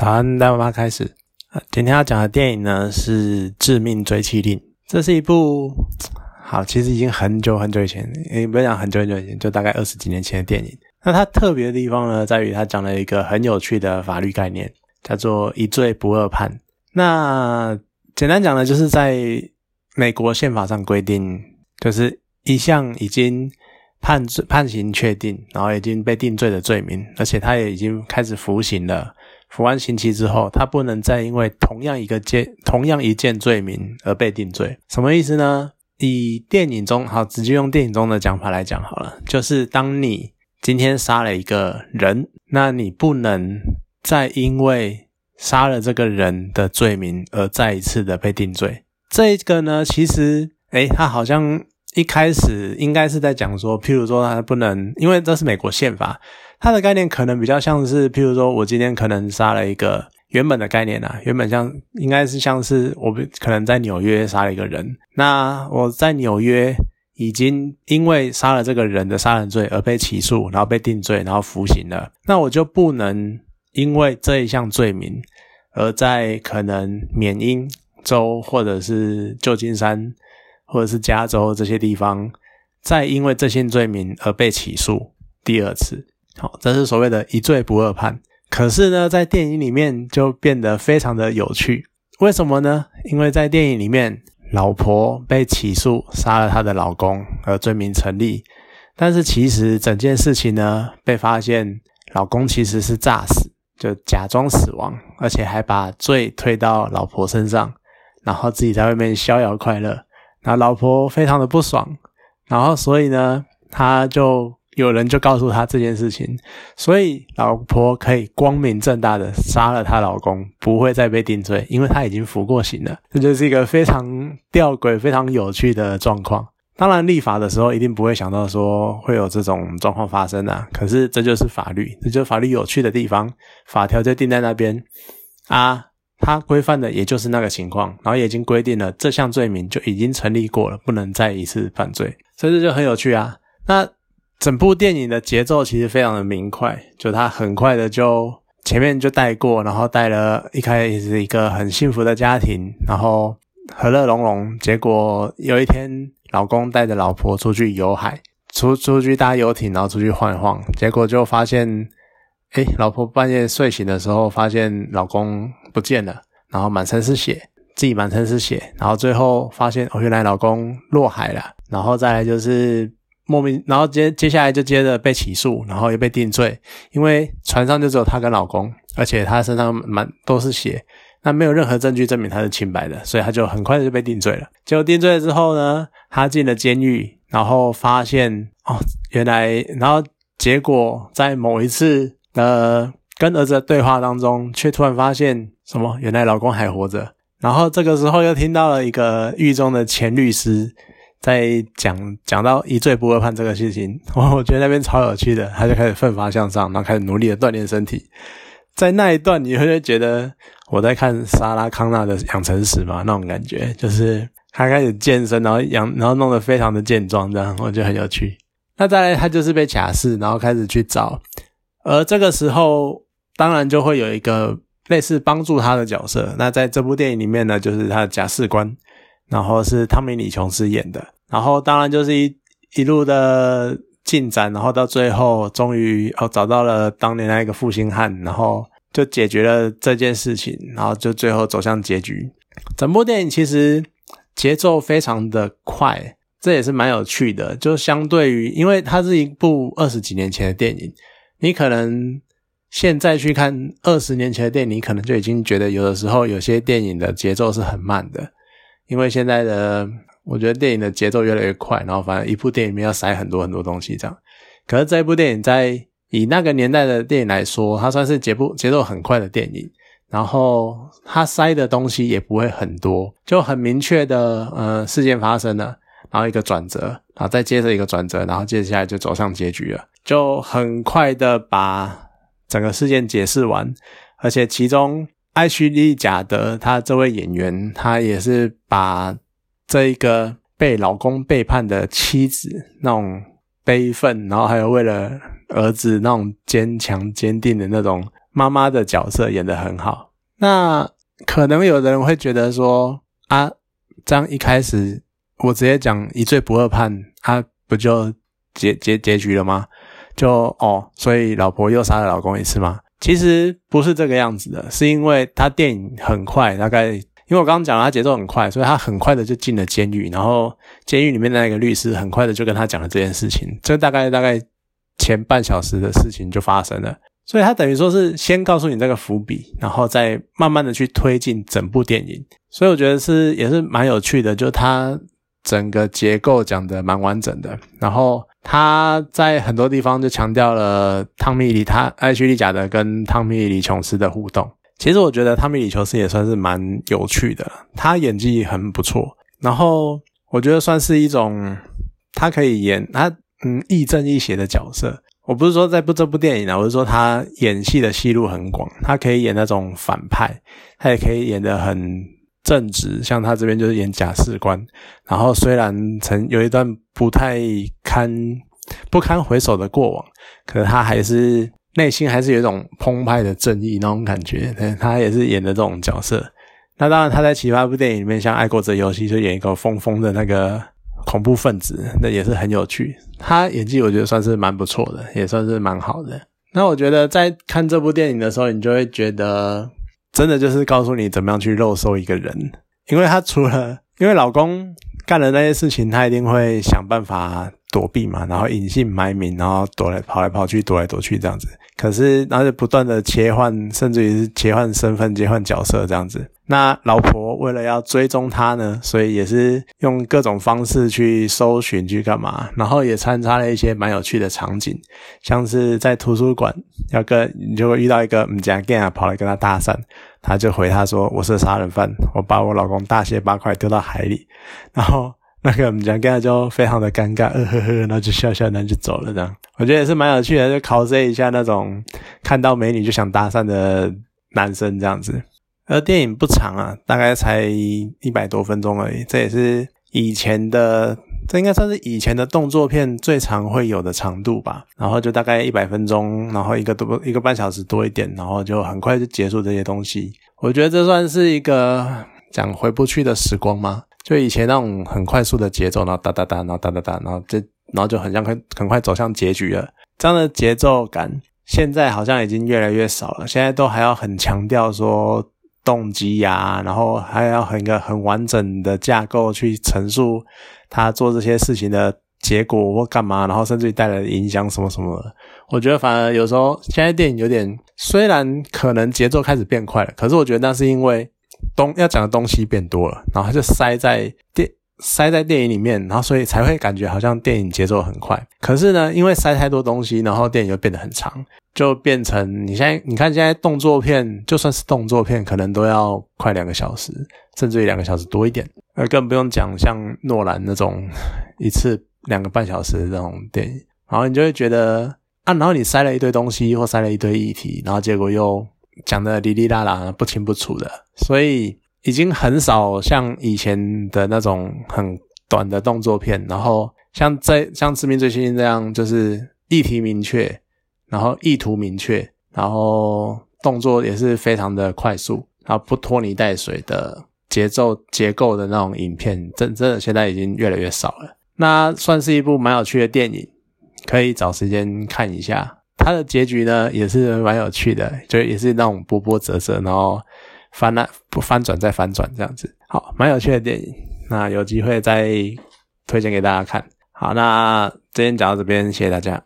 早安，大妈开始。今天要讲的电影呢是《致命追妻令》，这是一部好，其实已经很久很久以前，也不要讲很久很久以前，就大概二十几年前的电影。那它特别的地方呢，在于它讲了一个很有趣的法律概念，叫做“一罪不二判”。那简单讲呢，就是在美国宪法上规定，就是一项已经判罪判刑确定，然后已经被定罪的罪名，而且他也已经开始服刑了。服完刑期之后，他不能再因为同样一个件、同样一件罪名而被定罪。什么意思呢？以电影中，好，直接用电影中的讲法来讲好了，就是当你今天杀了一个人，那你不能再因为杀了这个人的罪名而再一次的被定罪。这个呢，其实，诶，他好像一开始应该是在讲说，譬如说他不能，因为这是美国宪法。它的概念可能比较像是，譬如说，我今天可能杀了一个原本的概念啊，原本像应该是像是我可能在纽约杀了一个人，那我在纽约已经因为杀了这个人的杀人罪而被起诉，然后被定罪，然后服刑了，那我就不能因为这一项罪名而在可能缅因州或者是旧金山或者是加州这些地方，再因为这些罪名而被起诉第二次。好，这是所谓的一罪不二判。可是呢，在电影里面就变得非常的有趣。为什么呢？因为在电影里面，老婆被起诉杀了她的老公，而罪名成立。但是其实整件事情呢，被发现老公其实是诈死，就假装死亡，而且还把罪推到老婆身上，然后自己在外面逍遥快乐。那老婆非常的不爽，然后所以呢，他就。有人就告诉他这件事情，所以老婆可以光明正大的杀了她老公，不会再被定罪，因为他已经服过刑了。这就是一个非常吊诡、非常有趣的状况。当然，立法的时候一定不会想到说会有这种状况发生啊。可是这就是法律，这就是法律有趣的地方。法条就定在那边啊，它规范的也就是那个情况，然后也已经规定了这项罪名就已经成立过了，不能再一次犯罪。所以这就很有趣啊。那。整部电影的节奏其实非常的明快，就它很快的就前面就带过，然后带了一开始是一个很幸福的家庭，然后和乐融融。结果有一天，老公带着老婆出去游海，出出去搭游艇，然后出去晃一晃，结果就发现，哎，老婆半夜睡醒的时候，发现老公不见了，然后满身是血，自己满身是血，然后最后发现哦，原来老公落海了，然后再来就是。莫名，然后接接下来就接着被起诉，然后又被定罪，因为船上就只有她跟老公，而且她身上满都是血，那没有任何证据证明她是清白的，所以她就很快就被定罪了。结果定罪了之后呢，她进了监狱，然后发现哦，原来，然后结果在某一次呃跟儿子的对话当中，却突然发现什么？原来老公还活着。然后这个时候又听到了一个狱中的前律师。在讲讲到一罪不二判这个事情，我 我觉得那边超有趣的，他就开始奋发向上，然后开始努力的锻炼身体。在那一段，你会觉得我在看莎拉康纳的养成史嘛？那种感觉，就是他开始健身，然后养，然后弄得非常的健壮，这样我觉得很有趣。那再来，他就是被假释，然后开始去找，而这个时候，当然就会有一个类似帮助他的角色。那在这部电影里面呢，就是他的假释官。然后是汤米·李·琼斯演的，然后当然就是一一路的进展，然后到最后终于哦找到了当年那一个负心汉，然后就解决了这件事情，然后就最后走向结局。整部电影其实节奏非常的快，这也是蛮有趣的。就相对于，因为它是一部二十几年前的电影，你可能现在去看二十年前的电影，你可能就已经觉得有的时候有些电影的节奏是很慢的。因为现在的我觉得电影的节奏越来越快，然后反正一部电影里面要塞很多很多东西这样。可是这部电影在以那个年代的电影来说，它算是节步节奏很快的电影，然后它塞的东西也不会很多，就很明确的呃事件发生了，然后一个转折，然后再接着一个转折，然后接下来就走向结局了，就很快的把整个事件解释完，而且其中。艾希莉·贾德，她这位演员，她也是把这一个被老公背叛的妻子那种悲愤，然后还有为了儿子那种坚强坚定的那种妈妈的角色演得很好。那可能有的人会觉得说啊，这样一开始我直接讲一罪不二判，他不就结结结局了吗？就哦，所以老婆又杀了老公一次吗？其实不是这个样子的，是因为他电影很快，大概因为我刚刚讲了他节奏很快，所以他很快的就进了监狱，然后监狱里面的那个律师很快的就跟他讲了这件事情，这大概大概前半小时的事情就发生了，所以他等于说是先告诉你这个伏笔，然后再慢慢的去推进整部电影，所以我觉得是也是蛮有趣的，就他整个结构讲的蛮完整的，然后。他在很多地方就强调了汤米·里他艾希利·贾德跟汤米·里琼斯的互动。其实我觉得汤米·里琼斯也算是蛮有趣的，他演技很不错。然后我觉得算是一种他可以演他嗯亦正亦邪的角色。我不是说在不这部电影啊，我是说他演戏的戏路很广，他可以演那种反派，他也可以演得很。正直，像他这边就是演假士官，然后虽然曾有一段不太堪不堪回首的过往，可是他还是内心还是有一种澎湃的正义那种感觉。他也是演的这种角色。那当然他在其他部电影里面，像《爱国者游戏》就演一个疯疯的那个恐怖分子，那也是很有趣。他演技我觉得算是蛮不错的，也算是蛮好的。那我觉得在看这部电影的时候，你就会觉得。真的就是告诉你怎么样去肉搜一个人，因为他除了因为老公干了那些事情，他一定会想办法躲避嘛，然后隐姓埋名，然后躲来跑来跑去，躲来躲去这样子。可是，然后就不断的切换，甚至于是切换身份、切换角色这样子。那老婆为了要追踪他呢，所以也是用各种方式去搜寻去干嘛，然后也穿插了一些蛮有趣的场景，像是在图书馆要跟你就会遇到一个唔加 gay 啊，跑来跟他搭讪，他就回他说我是杀人犯，我把我老公大卸八块丢到海里，然后。那个我们讲，刚才就非常的尴尬，呃呵呵，然后就笑笑，然后就走了。这样我觉得也是蛮有趣的，就考试一下那种看到美女就想搭讪的男生这样子。而电影不长啊，大概才一百多分钟而已。这也是以前的，这应该算是以前的动作片最长会有的长度吧。然后就大概一百分钟，然后一个多一个半小时多一点，然后就很快就结束这些东西。我觉得这算是一个讲回不去的时光吗？就以前那种很快速的节奏，然后哒哒哒，然后哒哒哒，然后这然后就很像很很快走向结局了。这样的节奏感，现在好像已经越来越少了。现在都还要很强调说动机呀，然后还要很一个很完整的架构去陈述他做这些事情的结果或干嘛，然后甚至于带来的影响什么什么。我觉得反而有时候现在电影有点，虽然可能节奏开始变快了，可是我觉得那是因为。东要讲的东西变多了，然后就塞在电塞在电影里面，然后所以才会感觉好像电影节奏很快。可是呢，因为塞太多东西，然后电影又变得很长，就变成你现在你看现在动作片，就算是动作片，可能都要快两个小时，甚至于两个小时多一点。而更不用讲像诺兰那种一次两个半小时的这种电影，然后你就会觉得啊，然后你塞了一堆东西或塞了一堆议题，然后结果又。讲的哩哩啦啦不清不楚的，所以已经很少像以前的那种很短的动作片，然后像在像《致命追星》这样，就是议题明确，然后意图明确，然后动作也是非常的快速，然后不拖泥带水的节奏结构的那种影片，真真的现在已经越来越少了。那算是一部蛮有趣的电影，可以找时间看一下。它的结局呢也是蛮有趣的，就也是那种波波折折，然后翻了不翻转再翻转这样子，好，蛮有趣的电影。那有机会再推荐给大家看。好，那今天讲到这边，谢谢大家。